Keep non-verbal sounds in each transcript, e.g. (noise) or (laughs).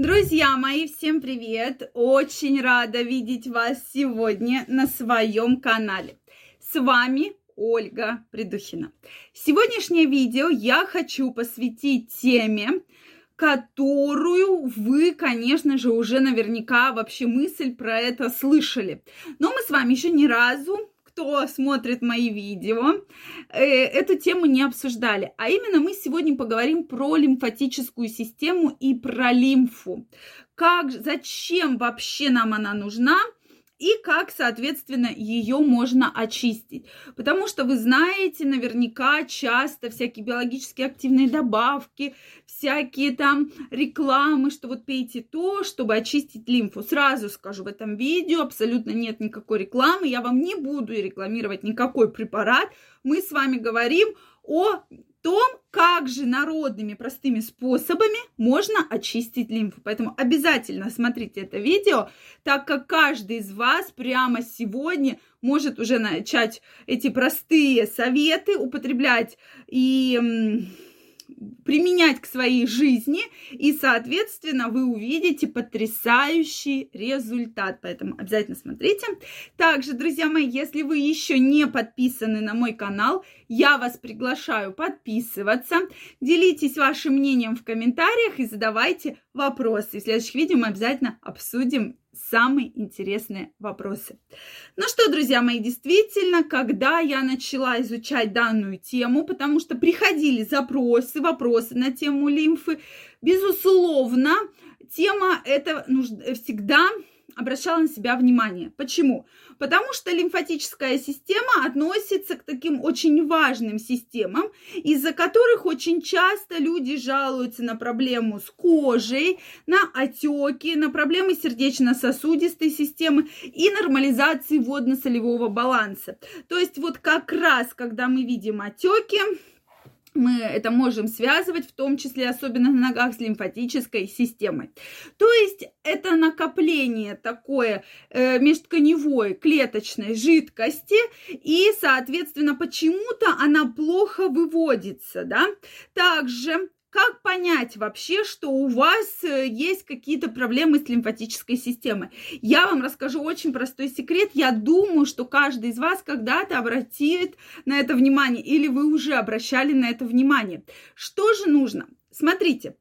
Друзья мои, всем привет! Очень рада видеть вас сегодня на своем канале. С вами Ольга Придухина. Сегодняшнее видео я хочу посвятить теме, которую вы, конечно же, уже наверняка вообще мысль про это слышали. Но мы с вами еще ни разу кто смотрит мои видео, э, эту тему не обсуждали. А именно мы сегодня поговорим про лимфатическую систему и про лимфу. Как, зачем вообще нам она нужна? И как, соответственно, ее можно очистить. Потому что вы знаете, наверняка часто всякие биологически активные добавки, всякие там рекламы, что вот пейте то, чтобы очистить лимфу. Сразу скажу, в этом видео абсолютно нет никакой рекламы, я вам не буду рекламировать никакой препарат. Мы с вами говорим о том, как же народными простыми способами можно очистить лимфу. Поэтому обязательно смотрите это видео, так как каждый из вас прямо сегодня может уже начать эти простые советы употреблять и применять к своей жизни, и, соответственно, вы увидите потрясающий результат. Поэтому обязательно смотрите. Также, друзья мои, если вы еще не подписаны на мой канал, я вас приглашаю подписываться. Делитесь вашим мнением в комментариях и задавайте вопросы. В следующих видео мы обязательно обсудим самые интересные вопросы. Ну что, друзья мои, действительно, когда я начала изучать данную тему, потому что приходили запросы, вопросы на тему лимфы, безусловно, тема эта всегда обращала на себя внимание. Почему? Потому что лимфатическая система относится к таким очень важным системам, из-за которых очень часто люди жалуются на проблему с кожей, на отеки, на проблемы сердечно-сосудистой системы и нормализации водно-солевого баланса. То есть вот как раз, когда мы видим отеки, мы это можем связывать, в том числе особенно на ногах с лимфатической системой. То есть это накопление такое э, межтканевой клеточной жидкости, и, соответственно, почему-то она плохо выводится, да. Также как понять вообще, что у вас э, есть какие-то проблемы с лимфатической системой? Я вам расскажу очень простой секрет. Я думаю, что каждый из вас когда-то обратит на это внимание, или вы уже обращали на это внимание. Что же нужно? Смотрите,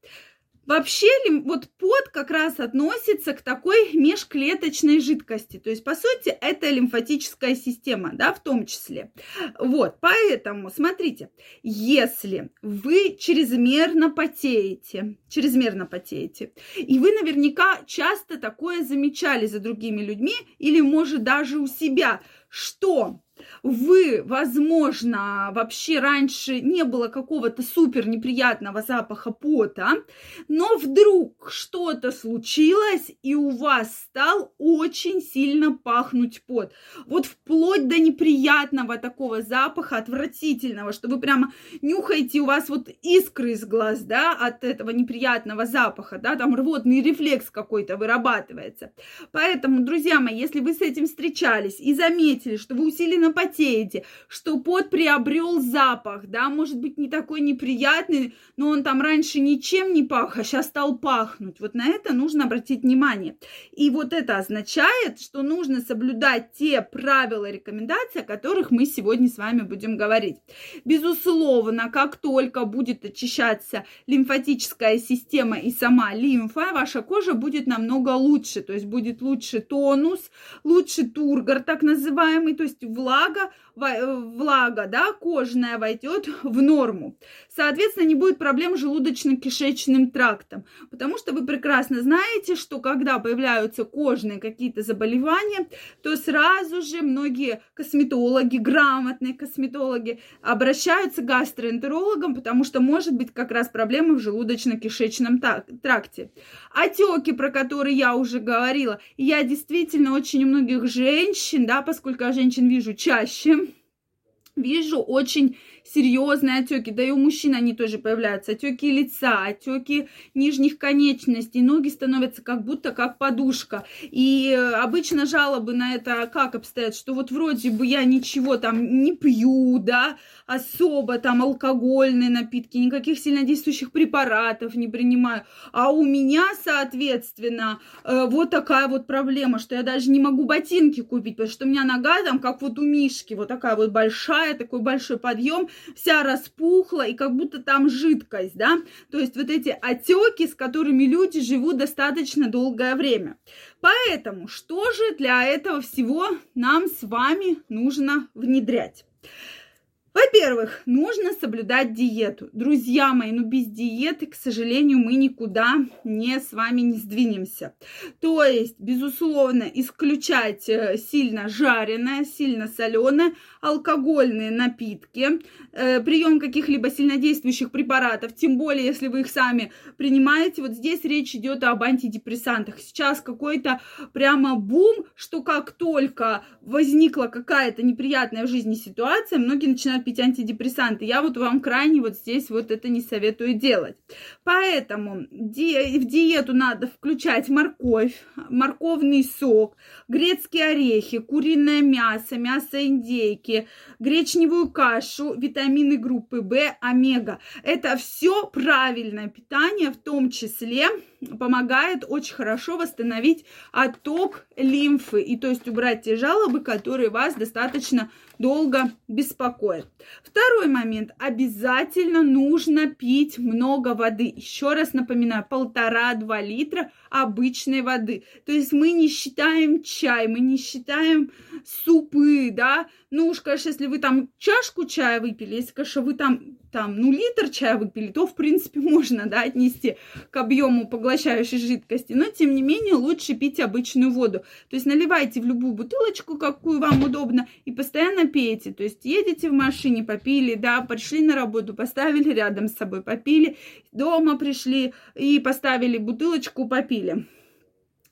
Вообще вот пот как раз относится к такой межклеточной жидкости. То есть, по сути, это лимфатическая система, да, в том числе. Вот, поэтому, смотрите, если вы чрезмерно потеете, чрезмерно потеете, и вы наверняка часто такое замечали за другими людьми или, может, даже у себя, что вы, возможно, вообще раньше не было какого-то супер неприятного запаха пота, но вдруг что-то случилось, и у вас стал очень сильно пахнуть пот. Вот вплоть до неприятного такого запаха, отвратительного, что вы прямо нюхаете, у вас вот искры из глаз, да, от этого неприятного запаха, да, там рвотный рефлекс какой-то вырабатывается. Поэтому, друзья мои, если вы с этим встречались и заметили, что вы усиленно сильно потеете, что пот приобрел запах, да, может быть, не такой неприятный, но он там раньше ничем не пах, а сейчас стал пахнуть. Вот на это нужно обратить внимание. И вот это означает, что нужно соблюдать те правила, рекомендации, о которых мы сегодня с вами будем говорить. Безусловно, как только будет очищаться лимфатическая система и сама лимфа, ваша кожа будет намного лучше, то есть будет лучше тонус, лучше тургор, так называемый, то есть влага, влага, э, влага, да, кожная войдет в норму. Соответственно, не будет проблем с желудочно-кишечным трактом, потому что вы прекрасно знаете, что когда появляются кожные какие-то заболевания, то сразу же многие косметологи, грамотные косметологи обращаются к гастроэнтерологам, потому что может быть как раз проблема в желудочно-кишечном тракте. Отеки, про которые я уже говорила, я действительно очень у многих женщин, да, поскольку я женщин вижу чаще, Вижу очень серьезные отеки, да и у мужчин они тоже появляются, отеки лица, отеки нижних конечностей, ноги становятся как будто как подушка. И обычно жалобы на это как обстоят, что вот вроде бы я ничего там не пью, да, особо там алкогольные напитки, никаких сильнодействующих препаратов не принимаю, а у меня, соответственно, э, вот такая вот проблема, что я даже не могу ботинки купить, потому что у меня нога там как вот у Мишки, вот такая вот большая, такой большой подъем, вся распухла и как будто там жидкость, да, то есть вот эти отеки, с которыми люди живут достаточно долгое время. Поэтому что же для этого всего нам с вами нужно внедрять? Во-первых, нужно соблюдать диету. Друзья мои, ну без диеты, к сожалению, мы никуда не с вами не сдвинемся. То есть, безусловно, исключать э, сильно жареное, сильно соленое, алкогольные напитки, э, прием каких-либо сильнодействующих препаратов, тем более, если вы их сами принимаете. Вот здесь речь идет об антидепрессантах. Сейчас какой-то прямо бум, что как только возникла какая-то неприятная в жизни ситуация, многие начинают пить антидепрессанты. Я вот вам крайне вот здесь вот это не советую делать. Поэтому ди- в диету надо включать морковь, морковный сок, грецкие орехи, куриное мясо, мясо индейки, гречневую кашу, витамины группы В, омега. Это все правильное питание, в том числе помогает очень хорошо восстановить отток лимфы и то есть убрать те жалобы, которые вас достаточно долго беспокоят. Второй момент. Обязательно нужно пить много воды. Еще раз напоминаю, полтора-два литра обычной воды. То есть мы не считаем чай, мы не считаем супы, да. Ну уж, конечно, если вы там чашку чая выпили, если, конечно, вы там, там, ну, литр чая выпили, то, в принципе, (laughs) можно, да, отнести к объему поглощающей жидкости. Но, тем не менее, лучше пить обычную воду. То есть наливайте в любую бутылочку, какую вам удобно, и постоянно пейте. То есть едете в машине, попили, да, пришли на работу, поставили рядом с собой, попили, дома пришли и поставили бутылочку, попили.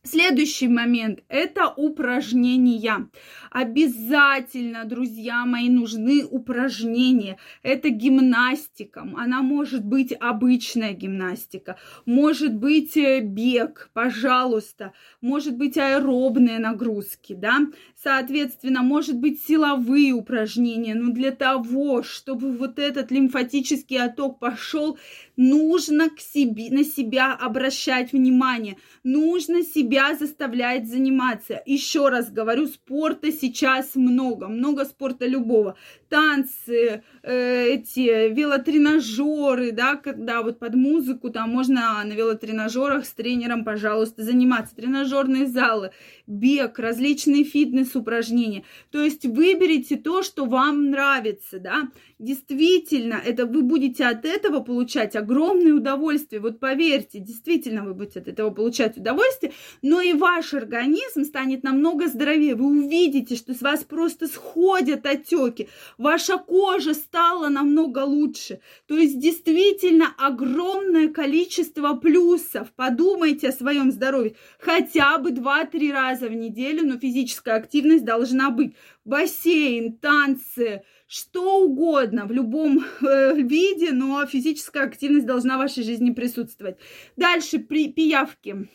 Следующий момент – это упражнения. Обязательно, друзья мои, нужны упражнения. Это гимнастика. Она может быть обычная гимнастика, может быть э, бег, пожалуйста, может быть аэробные нагрузки, да. Соответственно, может быть силовые упражнения. Но для того, чтобы вот этот лимфатический отток пошел, нужно к себе, на себя обращать внимание, нужно себя заставлять заниматься. Еще раз говорю, спорта сейчас много, много спорта любого. Танцы, э, эти велотренажеры, да, когда вот под музыку там можно на велотренажерах с тренером, пожалуйста, заниматься. Тренажерные залы, бег, различные фитнес-упражнения. То есть выберите то, что вам нравится, да. Действительно, это вы будете от этого получать огромное удовольствие. Вот поверьте, действительно вы будете от этого получать удовольствие, но и ваш организм станет намного здоровее. Вы увидите, что с вас просто сходят отеки, ваша кожа стала намного лучше. То есть действительно огромное количество плюсов. Подумайте о своем здоровье. Хотя бы 2-3 раза в неделю, но физическая активность должна быть. Бассейн, танцы, что угодно в любом э, виде, но физическая активность должна в вашей жизни присутствовать. Дальше при пиявки.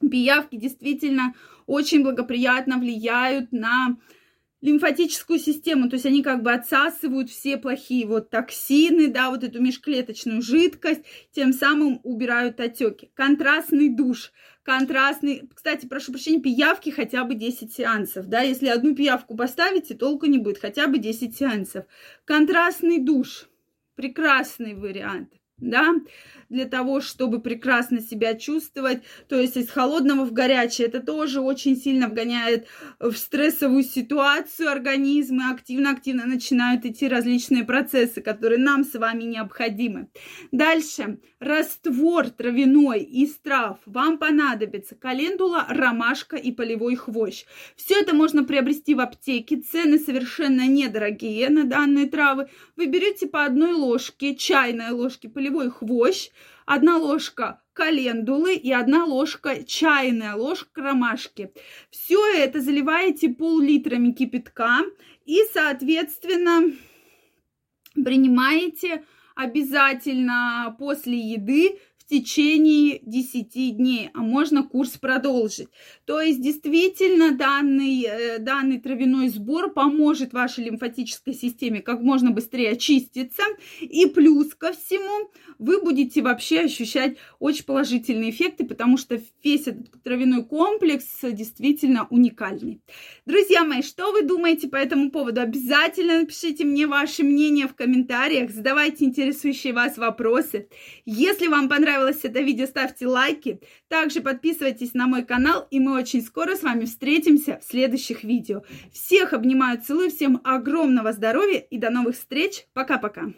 Пиявки действительно очень благоприятно влияют на лимфатическую систему, то есть они как бы отсасывают все плохие вот токсины, да, вот эту межклеточную жидкость, тем самым убирают отеки. Контрастный душ контрастный. Кстати, прошу прощения, пиявки хотя бы 10 сеансов, да, если одну пиявку поставите, толку не будет, хотя бы 10 сеансов. Контрастный душ, прекрасный вариант да, для того, чтобы прекрасно себя чувствовать, то есть из холодного в горячее, это тоже очень сильно вгоняет в стрессовую ситуацию организмы, активно-активно начинают идти различные процессы, которые нам с вами необходимы. Дальше, раствор травяной из трав, вам понадобится календула, ромашка и полевой хвощ. Все это можно приобрести в аптеке, цены совершенно недорогие на данные травы. Вы берете по одной ложке, чайной ложке полевой полевой хвощ, одна ложка календулы и одна ложка, чайная ложка ромашки. Все это заливаете пол-литрами кипятка и, соответственно, принимаете обязательно после еды течение 10 дней, а можно курс продолжить. То есть действительно данный, э, данный травяной сбор поможет вашей лимфатической системе как можно быстрее очиститься. И плюс ко всему вы будете вообще ощущать очень положительные эффекты, потому что весь этот травяной комплекс действительно уникальный. Друзья мои, что вы думаете по этому поводу? Обязательно напишите мне ваше мнение в комментариях, задавайте интересующие вас вопросы. Если вам понравилось понравилось это видео, ставьте лайки. Также подписывайтесь на мой канал, и мы очень скоро с вами встретимся в следующих видео. Всех обнимаю, целую, всем огромного здоровья и до новых встреч. Пока-пока.